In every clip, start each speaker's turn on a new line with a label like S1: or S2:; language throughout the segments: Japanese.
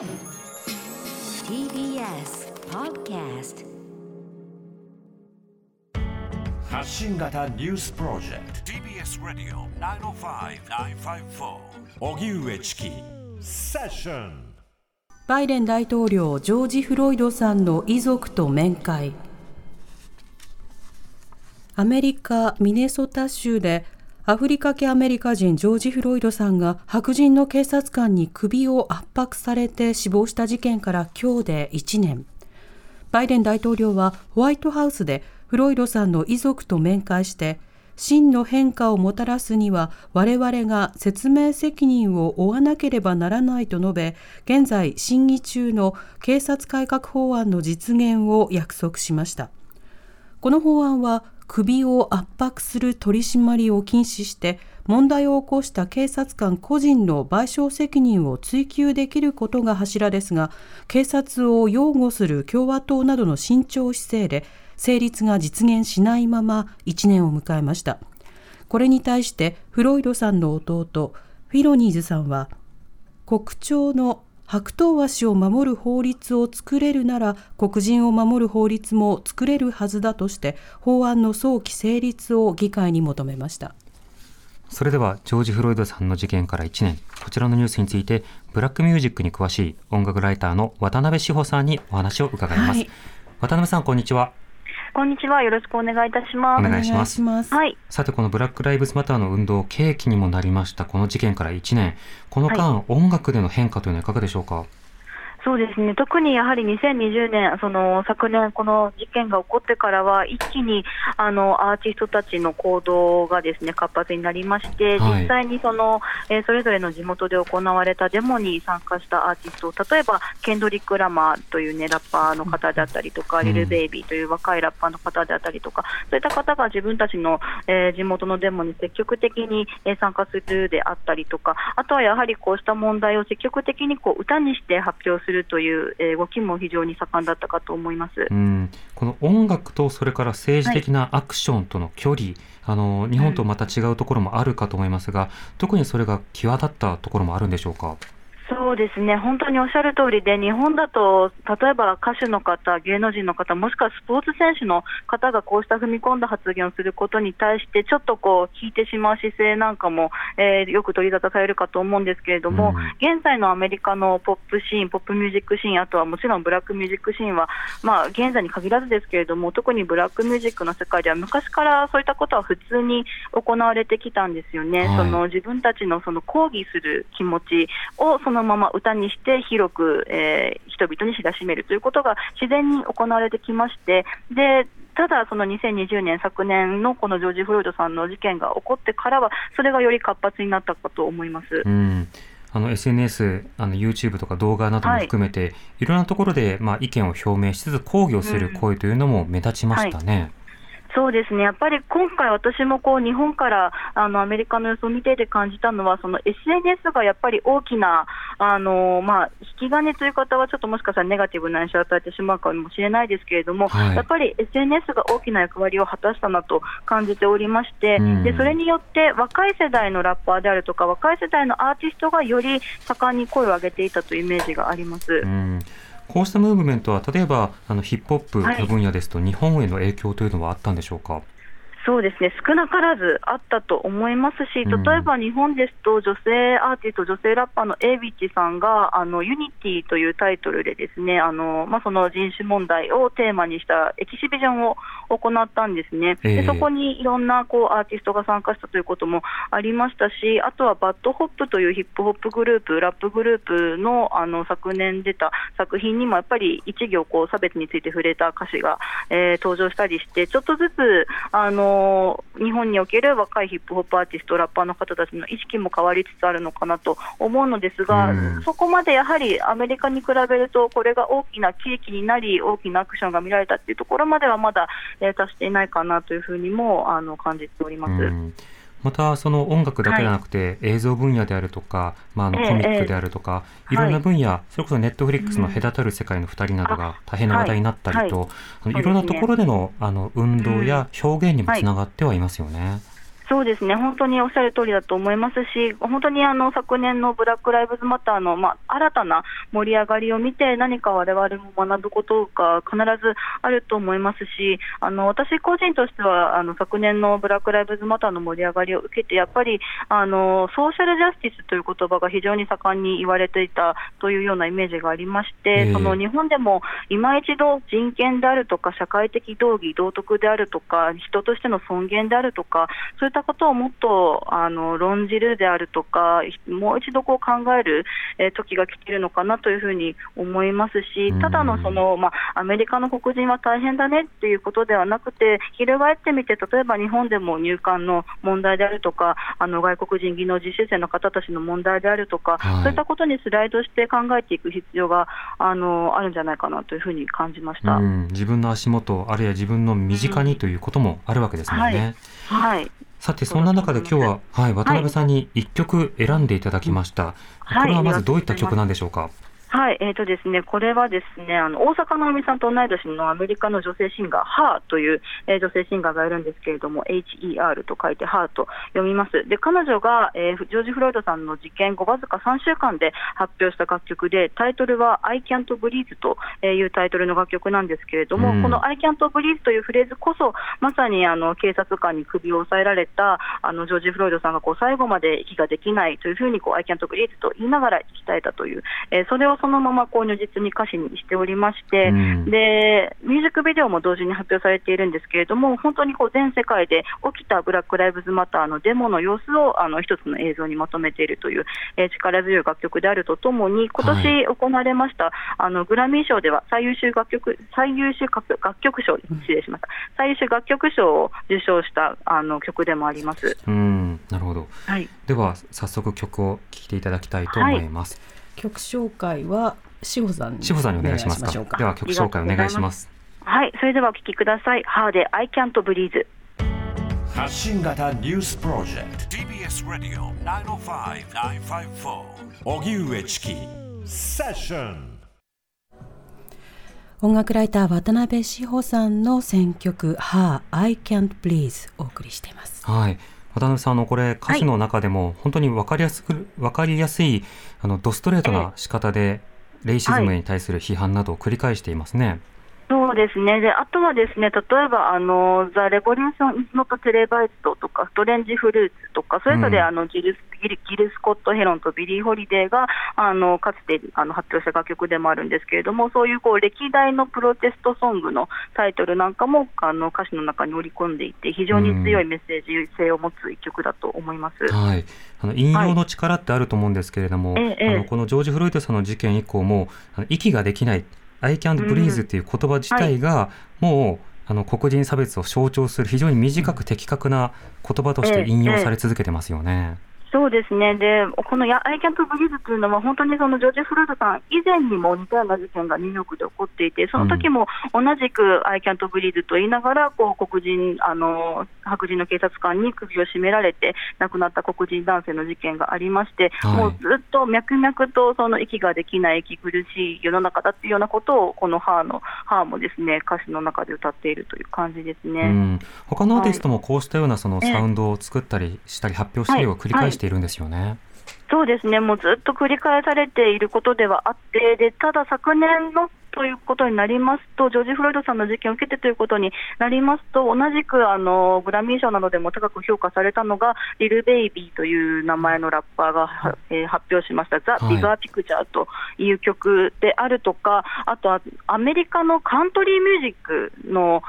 S1: TBS Podcast
S2: 発信型ニュースプロジェクト。
S3: TBS Radio 905-954
S2: 荻上チキ。セッション。
S4: バイデン大統領ジョージ・フロイドさんの遺族と面会。アメリカ・ミネソタ州でアフリカ系アメリカ人ジョージ・フロイドさんが白人の警察官に首を圧迫されて死亡した事件から今日で1年。バイデン大統領はホワイトハウスでフロイドさんの遺族と面会して真の変化をもたらすには我々が説明責任を負わなければならないと述べ現在審議中の警察改革法案の実現を約束しました。この法案は首を圧迫する取り締まりを禁止して問題を起こした警察官個人の賠償責任を追及できることが柱ですが警察を擁護する共和党などの慎重姿勢で成立が実現しないまま1年を迎えました。これに対してフロイドさんの弟フィロニーズさんは国鳥の白頭鷲を守る法律を作れるなら黒人を守る法律も作れるはずだとして法案の早期成立を議会に求めました。
S5: それではジョージ・フロイドさんの事件から1年。こちらのニュースについてブラックミュージックに詳しい音楽ライターの渡辺志保さんにお話を伺います、
S4: はい。
S5: 渡辺さんこんにちは
S6: こんにちは。よろしくお願いいたします。
S5: お願いします
S4: ます
S6: はい。
S5: さてこのブラック・ライブズ・マターの運動契機にもなりましたこの事件から1年この間、音楽での変化というのはいかがでしょうか？
S6: そうですね。特にやはり2020年、その昨年この事件が起こってからは、一気にあのアーティストたちの行動がですね、活発になりまして、
S5: はい
S6: 実際にその、えーそれぞれの地元で行われたデモに参加したアーティスト、例えば、ケンドリック・ラマーというね、ラッパーの方であったりとか、
S5: うん
S6: リル・ベイビーという若いラッパーの方であったりとか、そういった方が自分たちの、えー地元のデモに積極的に、えー参加するであったりとか、あとはやはりこうした問題を積極的にこう歌にして発表するという、えー動きも非常に盛んだったかと思います。
S5: うんこの音楽とそれから政治的なアクションとの距離、あの日本とまた違うところもあるかと思いますが、特にそれが際立ったところもあるんでしょうか？
S6: そうですね、本当におっしゃる通りで、日本だと、例えば歌手の方、芸能人の方、もしくはスポーツ選手の方がこうした踏み込んだ発言をすることに対して、ちょっとこう、聞いてしまう姿勢なんかも、えーよく取り沙汰されるかと思うんですけれども、
S5: うん。
S6: 現在のアメリカのポップシーン、ポップミュージックシーン、あとはもちろんブラックミュージックシーンは、まあ、現在に限らずですけれども、特にブラックミュージックの世界では、昔からそういったことは普通に行われてきたんですよね。
S5: はい。
S6: その自分たちのその抗議する気持ちをそのまま歌にして広く、えー人々に知らしめるということが自然に行われてきまして、でただ、その2020年、昨年のこのジョージ・フロイドさんの事件が起こってからは、それがより活発になったかと思います。
S5: うんあの SNS、あの YouTube とか動画なども含めて、い、ろんなところで、まあ、意見を表明しつつ抗議をする声というのも目立ちましたね。
S6: そうですね、やっぱり今回、私もこう日本からあのアメリカの様子を見ていて感じたのは、その SNS がやっぱり大きな、あのまあ、引き金という方は、ちょっともしかしたらネガティブな印象を与えてしまうかもしれないですけれども、
S5: はい。
S6: やっぱり SNS が大きな役割を果たしたなと感じておりまして、
S5: うん。
S6: でそれによって若い世代のラッパーであるとか、若い世代のアーティストがより盛んに声を上げていたというイメージがあります。
S5: うんこうしたムーブメントは、例えばあのヒップホップの分野ですと、日本への影響というのはあったんでしょうか？
S6: そうですね、少なからずあったと思いますし、
S5: うん。
S6: 例えば日本ですと、女性アーティスト、女性ラッパーのエイビッチさんが、あの Unity というタイトルで、ですねあの、まあ、その人種問題をテーマにしたエキシビジョンを行ったんですね、
S5: ええ。
S6: でそこにいろんなこうアーティストが参加したということもありましたし、あとは BAD HOP というヒップホップグループ、ラップグループのあの昨年出た作品にも、やっぱり一行こう差別について触れた歌詞が、えー登場したりして、ちょっとずつ、あの日本における若いヒップホップアーティスト、ラッパーの方たちの意識も変わりつつあるのかなと思うのですが、
S5: うん
S6: そこまでやはりアメリカに比べると、これが大きな契機になり、大きなアクションが見られたっていうところまではまだ、えー達していないかなというふうにもあの感じております。
S5: うんまたその音楽だけではなくて、映像分野であるとか、まあ、あの
S6: ええ
S5: コミックであるとか、
S6: ええ。
S5: いろんな分野、それこそネットフリックスの隔たる世界の2人などが大変な話題になったりと、い。ろんなところでのあの運動や表現にもつながってはいますよね。
S6: そうですね、本当におっしゃる通りだと思いますし、本当にあの昨年のブラック・ライブズ・マターの、まあ、新たな盛り上がりを見て、何か我々も学ぶことが必ずあると思いますし、あの私個人としては、あの昨年のブラック・ライブズ・マターの盛り上がりを受けて、やっぱりあのソーシャル・ジャスティスという言葉が非常に盛んに言われていたというようなイメージがありまして、
S5: ええ。
S6: その日本でも今一度、人権であるとか、社会的道義、道徳であるとか、人としての尊厳であるとか、そういったことをもっとあの論じるであるとか、もう一度こう考える、えー時が来ているのかなというふうに思いますし
S5: うん、
S6: ただのその、まあ、アメリカの黒人は大変だねっていうことではなくて、翻ってみて、例えば日本でも入管の問題であるとか、あの外国人技能実習生の方たちの問題であるとか、
S5: はい。
S6: そういったことにスライドして考えていく必要があのあるんじゃないかなというふうに感じました。
S5: うん、自分の足元あるいは自分の身近にということもあるわけですもんね。
S6: はい
S5: さてそんな中で今日は、はい、渡辺さんに一曲選んでいただきました、
S6: はい
S5: これはまずどういった曲なんでしょうか？
S6: はい、えーとですね、これはですね、あの大阪直美さんと同い年のアメリカの女性シンガー、ハーという、えー女性シンガーがいるんですけれども、HER と書いてハーと読みます。で、彼女が、えージョージ・フロイドさんの事件後わずか3週間で発表した楽曲で、タイトルは I can't breathe というタイトルの楽曲なんですけれども、
S5: うん
S6: この I can't breathe というフレーズこそ、まさにあの警察官に首を押さえられたあのジョージ・フロイドさんがこう最後まで息ができないというふうにこう I can't breathe と言いながら生き絶えたという、えーそれをそのままこう如実に歌詞にしておりまして、
S5: うん
S6: でミュージックビデオも同時に発表されているんですけれども、本当にこう全世界で起きたブラック・ライブズ・マターのデモの様子をあの一つの映像にまとめているという、えー力強い楽曲であるとともに、今年行われました、あのグラミー賞では最優秀楽曲最優秀楽楽曲賞、失礼しました、最優秀楽曲賞を受賞したあの曲でもあります。
S5: うん、なるほど。
S6: はい
S5: では早速曲を聴いていただきたいと思います。
S4: 曲紹介は志保さんに
S5: 志保さんにお願いしますか。では曲紹介お願いします。
S6: はい、それではお聴きください。ハーで I can't breathe。
S2: 発信型ニュースプロジェク
S3: TBS Radio 905-954
S2: ト荻上チキセッション
S4: 音楽ライター渡辺志保さんの選曲「は I Can't Breathe」お送りしています。
S5: はい。渡辺さん、あの、これ、歌詞の中でも、本当に分かりやすく、分かりやすい、あの、ドストレートな仕方で、レイシズムに対する批判などを繰り返していますね。
S6: そうですね。で、あとはですね、例えば、あの、 The Revolution Is Not Televised とか、 Strange Fruits とか、それぞれ、
S5: うん
S6: あの、ギルス、ギルギル・スコット・ヘロンとビリー・ホリデーが、あの、かつて、あの、発表した楽曲でもあるんですけれども、そういう、こう、歴代のプロテストソングのタイトルなんかも、あの、歌詞の中に織り込んでいて、非常に強いメッセージ性を持つ一曲だと思います。
S5: はい。あの、引用の力ってあると思うんですけれども、
S6: ええ
S5: あの、このジョージ・フロイドさんの事件以降も、息ができない、I can't breathe っていう言葉自体が、もう、あの、黒人差別を象徴する非常に短く的確な言葉として引用され続けてますよね。
S6: そうですね、でこのや I can't breathe というのは、本当にそのジョージ・フロイドさん以前にも似たような事件がニューヨークで起こっていて、その時も同じく I can't breathe と言いながら、こう黒人あの、白人の警察官に首を絞められて亡くなった黒人男性の事件がありまして、
S5: はい。
S6: もうずっと脈々とその息ができない、息苦しい世の中だっていうようなことを、このハーのハーもですね歌詞の中で歌っているという感じですね。
S5: うん、他のアーティストもこうしたようなその
S6: ええ
S5: サウンドを作ったりしたり発表したりを繰り返しているんですよね。
S6: そうですね、もうずっと繰り返されていることではあって、でただ昨年のということになりますと、ジョージ・フロイドさんの事件を受けてということになりますと、同じくあのグラミー賞などでも高く評価されたのが、リル・ベイビーという名前のラッパーが、はえー発表しました、ザ・
S5: はい
S6: ビガー・ピクチャーという曲であるとか、あとはアメリカのカントリーミュージックの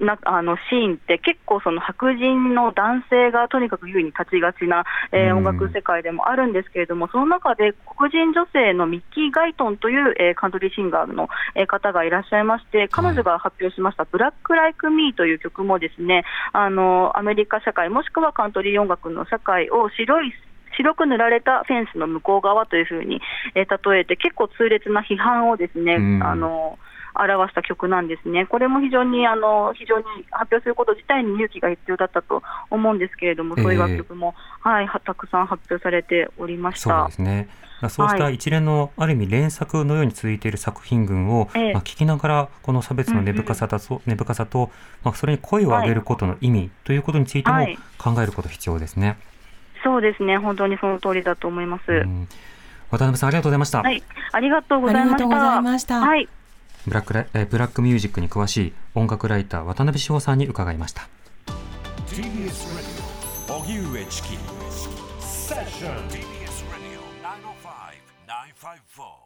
S6: なあのシーンって結構その白人の男性がとにかく優位に立ちがちな、えー
S5: うん。
S6: 音楽世界でもあるんですけれども、その中で黒人女性のミッキー・ガイトンという、えーカントリーシンガーの、えー方がいらっしゃいまして、彼女が発表しました、ブラック・ライク・ミーという曲もですね、あのアメリカ社会、もしくはカントリー音楽の社会を白い白く塗られたフェンスの向こう側というふうに、えー例えて、結構痛烈な批判をですね、
S5: うん。
S6: あの表した曲なんですね。これも非常にあの非常に発表すること自体に勇気が必要だったと思うんですけれども、そういう楽曲も、はいはたくさん発表されておりました
S5: そう。ですね。そうした一連のある意味連作のように続いている作品群を、
S6: ええ
S5: まあ、聞きながらこの差別の根深さだと、根深さと、まあ、それに声を上げることの意味ということについても考えること必要ですね。
S6: そうですね、本当にその通りだと思います。
S5: うん渡辺さんありがとうございました。
S6: はい、ありがとうございました。
S4: ありがとうございました
S6: はい、
S5: ブラックラえブラックミュージックに詳しい音楽ライター渡辺志保さんに伺いました。
S2: TBS Radio 荻上チキセッション
S3: TBS Radio 905 954